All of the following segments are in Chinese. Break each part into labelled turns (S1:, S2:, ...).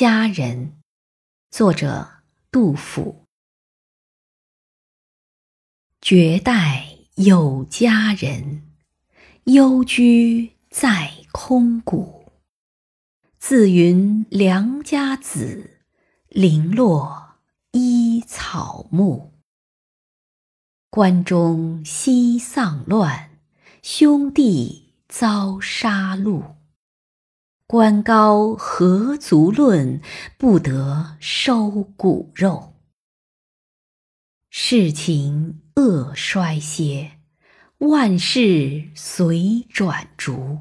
S1: 佳人，作者杜甫。绝代有佳人，幽居在空谷。自云良家子，零落依草木。关中西丧乱，兄弟遭杀戮。官高何足论，不得收骨肉。世情恶衰歇，万事随转逐。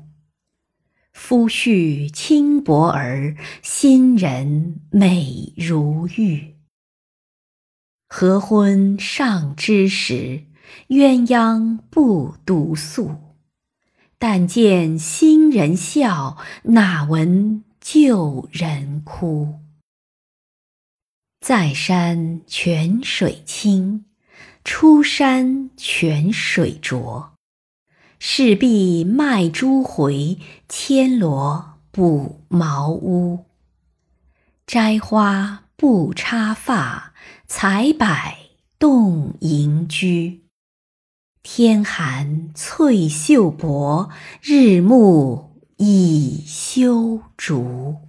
S1: 夫婿轻薄儿，新人美如玉。合婚尚之时，鸳鸯不独宿。但见新人笑，哪闻旧人哭。在山泉水清，出山泉水浊。势必卖珠回，牵罗补茅屋。摘花不插发，采柏动盈居。天寒翠袖薄，日暮倚修竹。